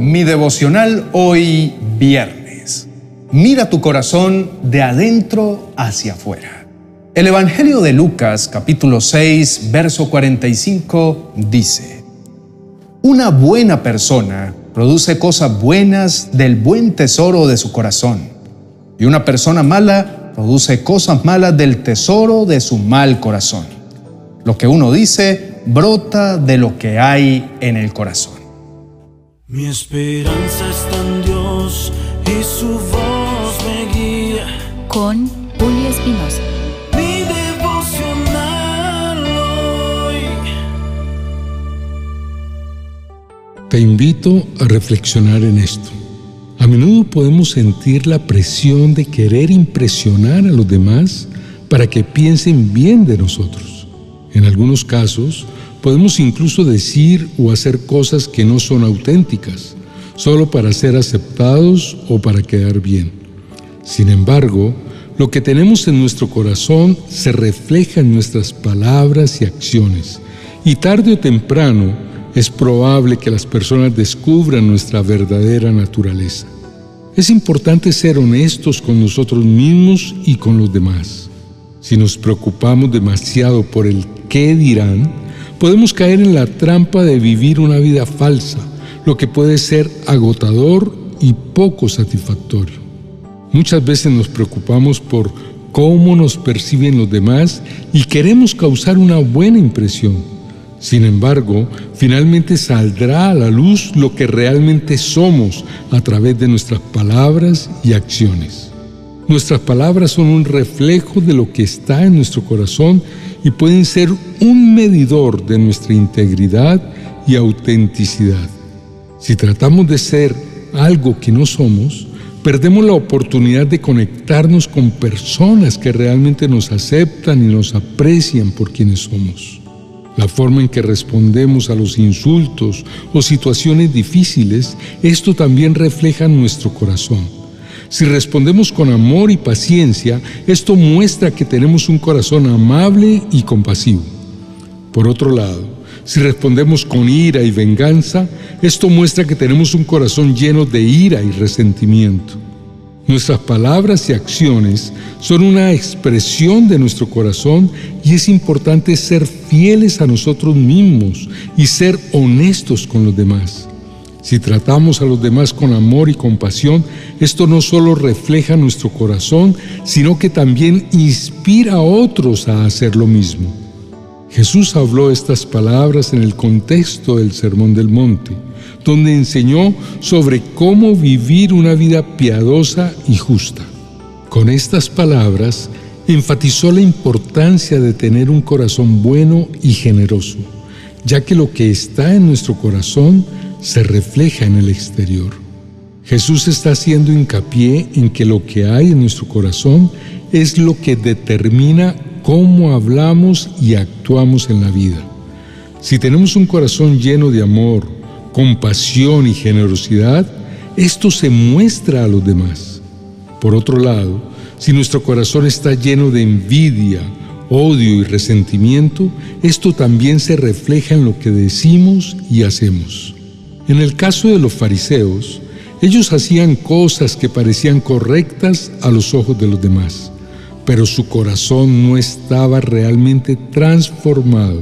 Mi devocional hoy viernes. Mira tu corazón de adentro hacia afuera. El Evangelio de Lucas capítulo 6 verso 45 dice, Una buena persona produce cosas buenas del buen tesoro de su corazón, y una persona mala produce cosas malas del tesoro de su mal corazón. Lo que uno dice brota de lo que hay en el corazón. Mi esperanza está en Dios y su voz me guía. Con Julio Espinosa. Mi devocional hoy. Te invito a reflexionar en esto. A menudo podemos sentir la presión de querer impresionar a los demás para que piensen bien de nosotros. En algunos casos, Podemos incluso decir o hacer cosas que no son auténticas, solo para ser aceptados o para quedar bien. Sin embargo, lo que tenemos en nuestro corazón se refleja en nuestras palabras y acciones, y tarde o temprano es probable que las personas descubran nuestra verdadera naturaleza. Es importante ser honestos con nosotros mismos y con los demás. Si nos preocupamos demasiado por el qué dirán, podemos caer en la trampa de vivir una vida falsa, lo que puede ser agotador y poco satisfactorio. Muchas veces nos preocupamos por cómo nos perciben los demás y queremos causar una buena impresión. Sin embargo, finalmente saldrá a la luz lo que realmente somos a través de nuestras palabras y acciones. Nuestras palabras son un reflejo de lo que está en nuestro corazón y pueden ser un medidor de nuestra integridad y autenticidad. Si tratamos de ser algo que no somos, perdemos la oportunidad de conectarnos con personas que realmente nos aceptan y nos aprecian por quienes somos. La forma en que respondemos a los insultos o situaciones difíciles, esto también refleja nuestro corazón. Si respondemos con amor y paciencia, esto muestra que tenemos un corazón amable y compasivo. Por otro lado, si respondemos con ira y venganza, esto muestra que tenemos un corazón lleno de ira y resentimiento. Nuestras palabras y acciones son una expresión de nuestro corazón y es importante ser fieles a nosotros mismos y ser honestos con los demás. Si tratamos a los demás con amor y compasión, esto no solo refleja nuestro corazón, sino que también inspira a otros a hacer lo mismo. Jesús habló estas palabras en el contexto del Sermón del Monte, donde enseñó sobre cómo vivir una vida piadosa y justa. Con estas palabras enfatizó la importancia de tener un corazón bueno y generoso, ya que lo que está en nuestro corazón se refleja en el exterior. Jesús está haciendo hincapié en que lo que hay en nuestro corazón es lo que determina cómo hablamos y actuamos en la vida. Si tenemos un corazón lleno de amor, compasión y generosidad, esto se muestra a los demás. Por otro lado, si nuestro corazón está lleno de envidia, odio y resentimiento, esto también se refleja en lo que decimos y hacemos. En el caso de los fariseos, ellos hacían cosas que parecían correctas a los ojos de los demás, pero su corazón no estaba realmente transformado.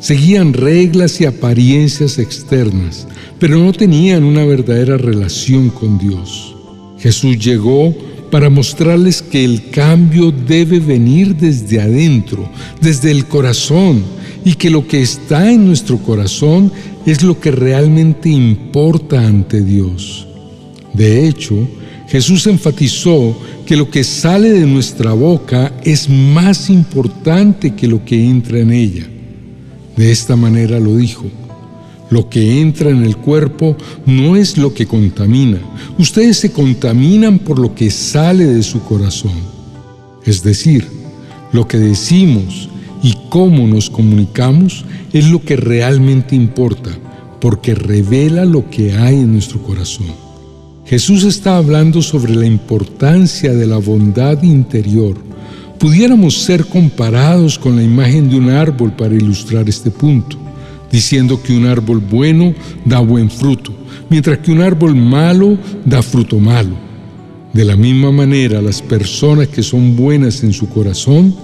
Seguían reglas y apariencias externas, pero no tenían una verdadera relación con Dios. Jesús llegó para mostrarles que el cambio debe venir desde adentro, desde el corazón, y que lo que está en nuestro corazón es lo que realmente importa ante Dios. De hecho, Jesús enfatizó que lo que sale de nuestra boca es más importante que lo que entra en ella. De esta manera lo dijo. Lo que entra en el cuerpo no es lo que contamina. Ustedes se contaminan por lo que sale de su corazón. Es decir, lo que decimos y cómo nos comunicamos es lo que realmente importa, porque revela lo que hay en nuestro corazón. Jesús está hablando sobre la importancia de la bondad interior. Pudiéramos ser comparados con la imagen de un árbol para ilustrar este punto. diciendo que un árbol bueno da buen fruto, mientras que un árbol malo da fruto malo. De la misma manera, las personas que son buenas en su corazón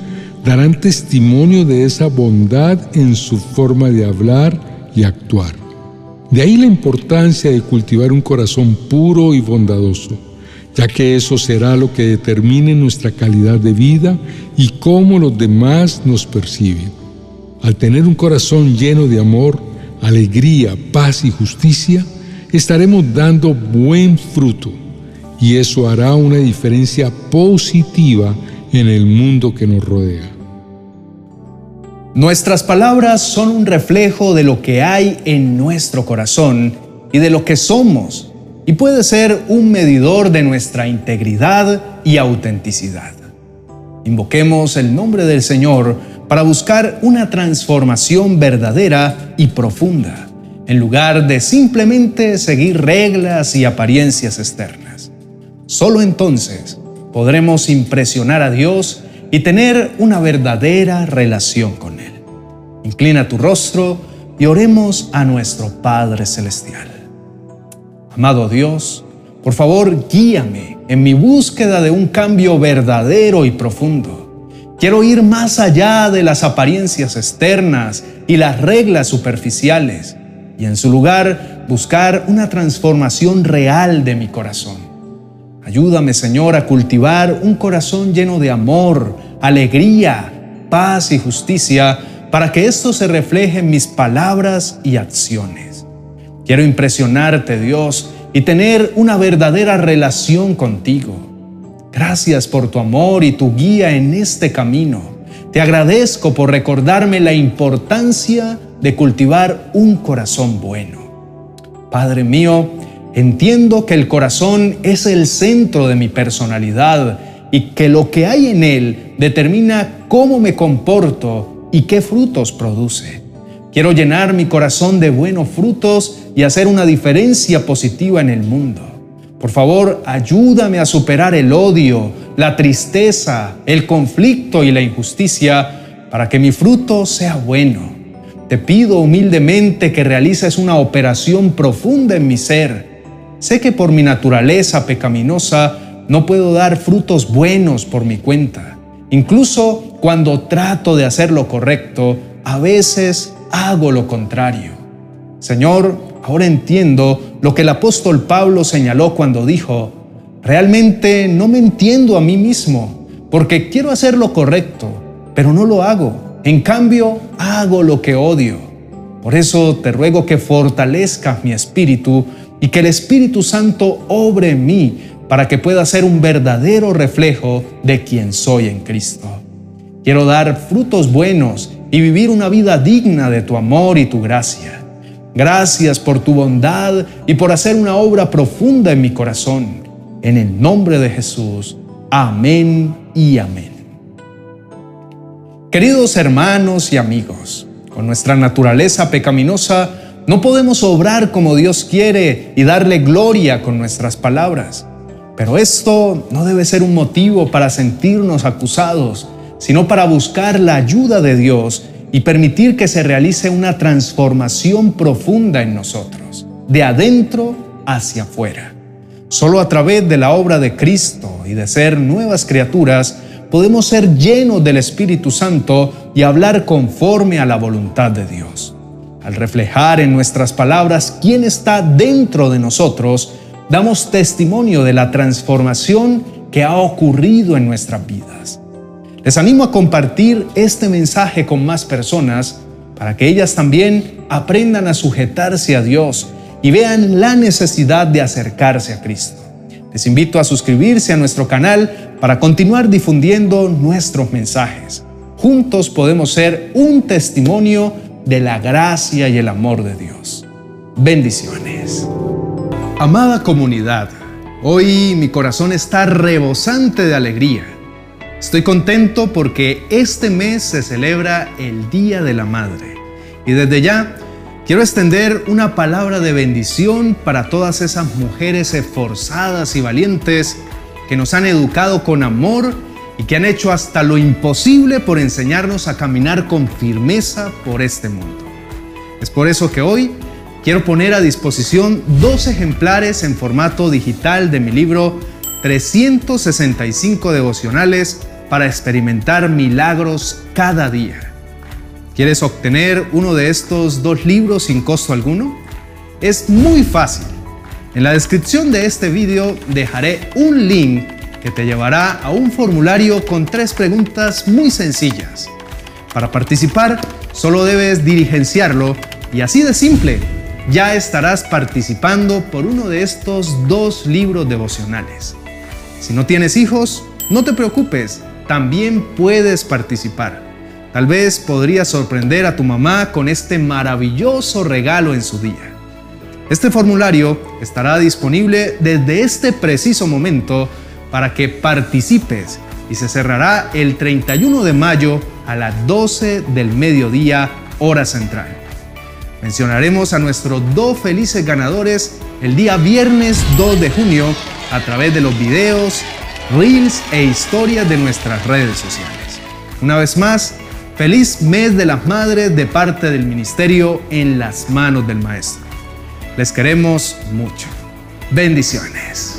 darán testimonio de esa bondad en su forma de hablar y actuar. De ahí la importancia de cultivar un corazón puro y bondadoso, ya que eso será lo que determine nuestra calidad de vida y cómo los demás nos perciben. Al tener un corazón lleno de amor, alegría, paz y justicia, estaremos dando buen fruto y eso hará una diferencia positiva en el mundo que nos rodea. Nuestras palabras son un reflejo de lo que hay en nuestro corazón y de lo que somos, y puede ser un medidor de nuestra integridad y autenticidad. Invoquemos el nombre del Señor para buscar una transformación verdadera y profunda, en lugar de simplemente seguir reglas y apariencias externas. Solo entonces podremos impresionar a Dios y tener una verdadera relación con Él. Inclina tu rostro y oremos a nuestro Padre Celestial. Amado Dios, por favor guíame en mi búsqueda de un cambio verdadero y profundo. Quiero ir más allá de las apariencias externas y las reglas superficiales y en su lugar buscar una transformación real de mi corazón. Ayúdame, Señor, a cultivar un corazón lleno de amor, alegría, paz y justicia para que esto se refleje en mis palabras y acciones. Quiero impresionarte, Dios, y tener una verdadera relación contigo. Gracias por tu amor y tu guía en este camino. Te agradezco por recordarme la importancia de cultivar un corazón bueno. Padre mío, Entiendo que el corazón es el centro de mi personalidad y que lo que hay en él determina cómo me comporto y qué frutos produce. Quiero llenar mi corazón de buenos frutos y hacer una diferencia positiva en el mundo. Por favor, ayúdame a superar el odio, la tristeza, el conflicto y la injusticia para que mi fruto sea bueno. Te pido humildemente que realices una operación profunda en mi ser Sé que por mi naturaleza pecaminosa no puedo dar frutos buenos por mi cuenta. Incluso cuando trato de hacer lo correcto, a veces hago lo contrario. Señor, ahora entiendo lo que el apóstol Pablo señaló cuando dijo, realmente no me entiendo a mí mismo, porque quiero hacer lo correcto, pero no lo hago. En cambio, hago lo que odio. Por eso te ruego que fortalezcas mi espíritu y que el Espíritu Santo obre en mí para que pueda ser un verdadero reflejo de quien soy en Cristo. Quiero dar frutos buenos y vivir una vida digna de tu amor y tu gracia. Gracias por tu bondad y por hacer una obra profunda en mi corazón. En el nombre de Jesús. Amén y amén. Queridos hermanos y amigos, con nuestra naturaleza pecaminosa, no podemos obrar como Dios quiere y darle gloria con nuestras palabras. Pero esto no debe ser un motivo para sentirnos acusados, sino para buscar la ayuda de Dios y permitir que se realice una transformación profunda en nosotros, de adentro hacia afuera. Solo a través de la obra de Cristo y de ser nuevas criaturas podemos ser llenos del Espíritu Santo y hablar conforme a la voluntad de Dios. Al reflejar en nuestras palabras quién está dentro de nosotros, damos testimonio de la transformación que ha ocurrido en nuestras vidas. Les animo a compartir este mensaje con más personas para que ellas también aprendan a sujetarse a Dios y vean la necesidad de acercarse a Cristo. Les invito a suscribirse a nuestro canal para continuar difundiendo nuestros mensajes. Juntos podemos ser un testimonio de la gracia y el amor de Dios. Bendiciones. Amada comunidad, hoy mi corazón está rebosante de alegría. Estoy contento porque este mes se celebra el Día de la Madre. Y desde ya quiero extender una palabra de bendición para todas esas mujeres esforzadas y valientes que nos han educado con amor y que han hecho hasta lo imposible por enseñarnos a caminar con firmeza por este mundo. Es por eso que hoy quiero poner a disposición dos ejemplares en formato digital de mi libro 365 devocionales para experimentar milagros cada día. ¿Quieres obtener uno de estos dos libros sin costo alguno? Es muy fácil. En la descripción de este video dejaré un link que te llevará a un formulario con tres preguntas muy sencillas. Para participar, solo debes diligenciarlo y así de simple, ya estarás participando por uno de estos dos libros devocionales. Si no tienes hijos, no te preocupes, también puedes participar. Tal vez podrías sorprender a tu mamá con este maravilloso regalo en su día. Este formulario estará disponible desde este preciso momento para que participes y se cerrará el 31 de mayo a las 12 del mediodía hora central. Mencionaremos a nuestros dos felices ganadores el día viernes 2 de junio a través de los videos, reels e historias de nuestras redes sociales. Una vez más, feliz mes de las madres de parte del ministerio en las manos del Maestro. Les queremos mucho. Bendiciones.